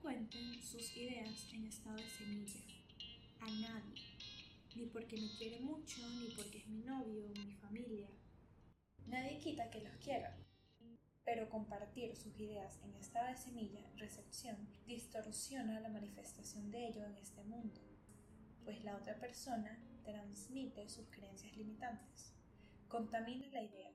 cuenten sus ideas en estado de semilla. A nadie. Ni porque me quiere mucho, ni porque es mi novio mi familia. Nadie quita que los quiera. Pero compartir sus ideas en estado de semilla, recepción, distorsiona la manifestación de ello en este mundo, pues la otra persona transmite sus creencias limitantes, contamina la idea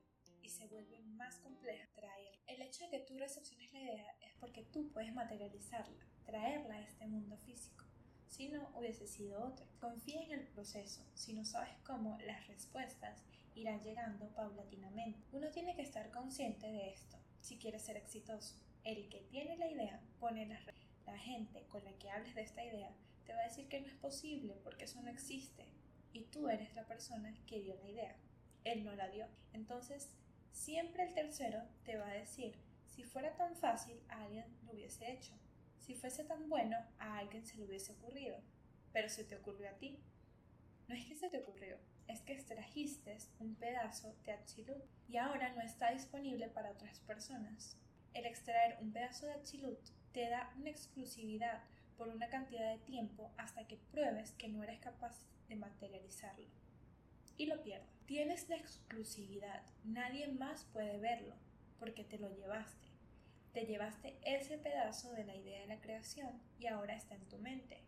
y se vuelve más compleja traer. El hecho de que tú recepciones la idea es porque tú puedes materializarla, traerla a este mundo físico. Si no, hubiese sido otro. Confía en el proceso. Si no sabes cómo, las respuestas irán llegando paulatinamente. Uno tiene que estar consciente de esto si quiere ser exitoso. El que tiene la idea pone la, la gente con la que hables de esta idea te va a decir que no es posible porque eso no existe. Y tú eres la persona que dio la idea. Él no la dio. Entonces, Siempre el tercero te va a decir, si fuera tan fácil, a alguien lo hubiese hecho. Si fuese tan bueno, a alguien se le hubiese ocurrido. Pero se te ocurrió a ti. No es que se te ocurrió, es que extrajiste un pedazo de Atsilut y ahora no está disponible para otras personas. El extraer un pedazo de Atsilut te da una exclusividad por una cantidad de tiempo hasta que pruebes que no eres capaz de materializarlo y lo pierdas. Tienes la exclusividad, nadie más puede verlo, porque te lo llevaste. Te llevaste ese pedazo de la idea de la creación y ahora está en tu mente.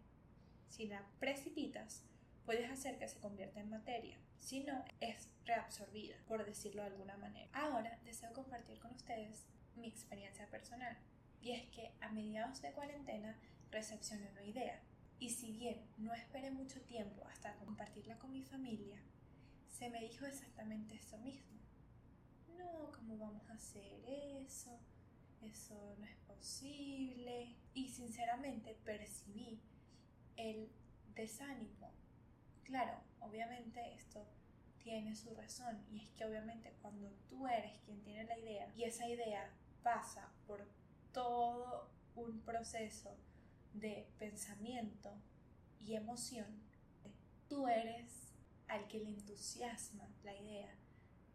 Si la precipitas, puedes hacer que se convierta en materia. Si no, es reabsorbida, por decirlo de alguna manera. Ahora deseo compartir con ustedes mi experiencia personal. Y es que a mediados de cuarentena recepcioné una idea. Y si bien no esperé mucho tiempo hasta compartirla con mi familia, se me dijo exactamente esto mismo. No, ¿cómo vamos a hacer eso? Eso no es posible. Y sinceramente percibí el desánimo. Claro, obviamente esto tiene su razón y es que obviamente cuando tú eres quien tiene la idea y esa idea pasa por todo un proceso de pensamiento y emoción, tú eres que le entusiasma la idea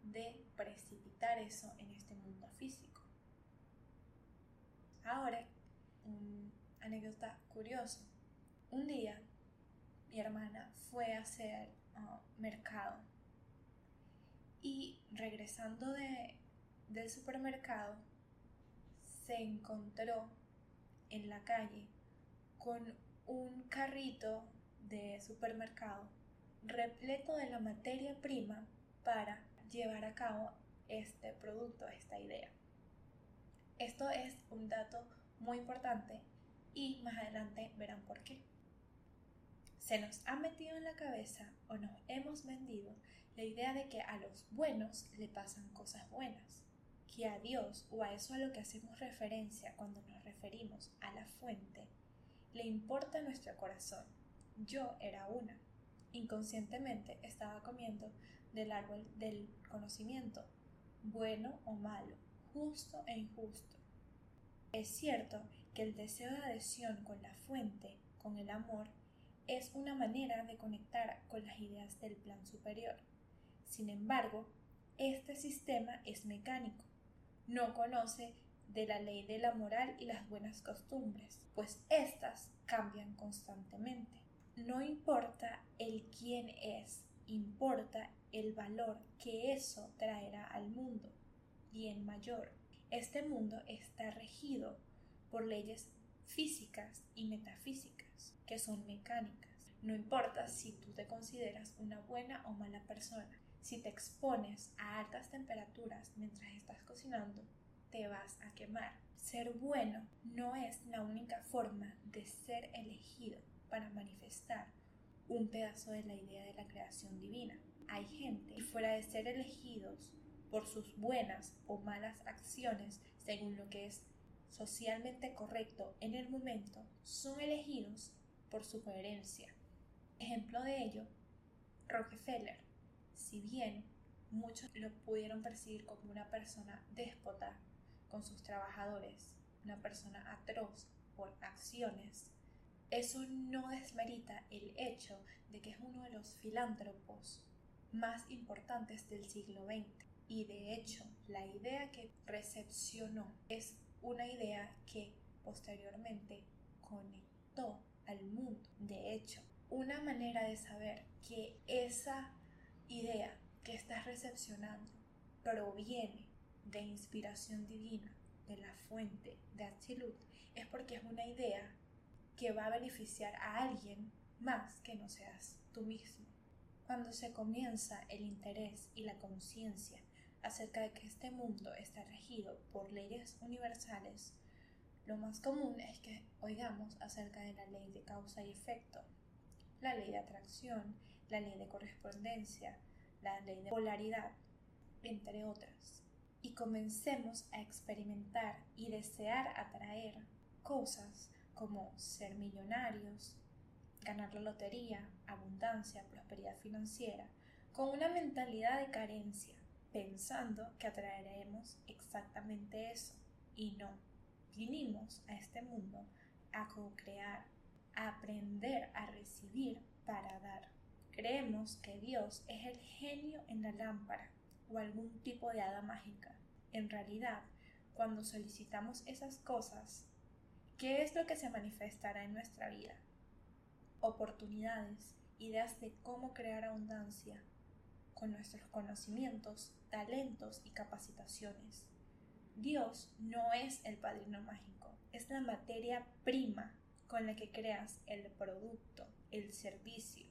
de precipitar eso en este mundo físico. Ahora, una anécdota curiosa. Un día mi hermana fue a hacer uh, mercado y regresando de, del supermercado se encontró en la calle con un carrito de supermercado repleto de la materia prima para llevar a cabo este producto, esta idea. Esto es un dato muy importante y más adelante verán por qué. Se nos ha metido en la cabeza o nos hemos vendido la idea de que a los buenos le pasan cosas buenas, que a Dios o a eso a lo que hacemos referencia cuando nos referimos a la fuente, le importa nuestro corazón. Yo era una inconscientemente estaba comiendo del árbol del conocimiento, bueno o malo, justo e injusto. Es cierto que el deseo de adhesión con la fuente, con el amor, es una manera de conectar con las ideas del plan superior. Sin embargo, este sistema es mecánico, no conoce de la ley de la moral y las buenas costumbres, pues éstas cambian constantemente no importa el quién es, importa el valor que eso traerá al mundo, y en mayor. Este mundo está regido por leyes físicas y metafísicas, que son mecánicas. No importa si tú te consideras una buena o mala persona, si te expones a altas temperaturas mientras estás cocinando, te vas a quemar. Ser bueno no es la única forma de ser elegido para manifestar un pedazo de la idea de la creación divina. Hay gente que fuera de ser elegidos por sus buenas o malas acciones según lo que es socialmente correcto en el momento, son elegidos por su coherencia. Ejemplo de ello, Rockefeller. Si bien muchos lo pudieron percibir como una persona déspota con sus trabajadores, una persona atroz por acciones eso no desmerita el hecho de que es uno de los filántropos más importantes del siglo XX. Y de hecho, la idea que recepcionó es una idea que posteriormente conectó al mundo. De hecho, una manera de saber que esa idea que estás recepcionando proviene de inspiración divina, de la fuente de Atsilut, es porque es una idea que va a beneficiar a alguien más que no seas tú mismo. Cuando se comienza el interés y la conciencia acerca de que este mundo está regido por leyes universales, lo más común es que oigamos acerca de la ley de causa y efecto, la ley de atracción, la ley de correspondencia, la ley de polaridad, entre otras, y comencemos a experimentar y desear atraer cosas como ser millonarios, ganar la lotería, abundancia, prosperidad financiera, con una mentalidad de carencia, pensando que atraeremos exactamente eso y no. Vinimos a este mundo a co-crear, a aprender a recibir para dar. Creemos que Dios es el genio en la lámpara o algún tipo de hada mágica. En realidad, cuando solicitamos esas cosas, ¿qué es lo que se manifestará en nuestra vida? Oportunidades, ideas de cómo crear abundancia con nuestros conocimientos, talentos y capacitaciones. Dios no es el padrino mágico, es la materia prima con la que creas el producto, el servicio.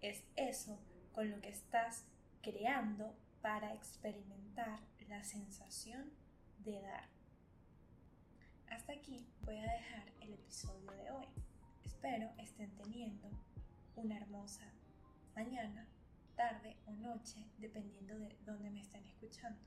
Es eso con lo que estás creando para experimentar la sensación de dar. Aquí voy a dejar el episodio de hoy. Espero estén teniendo una hermosa mañana, tarde o noche, dependiendo de dónde me estén escuchando.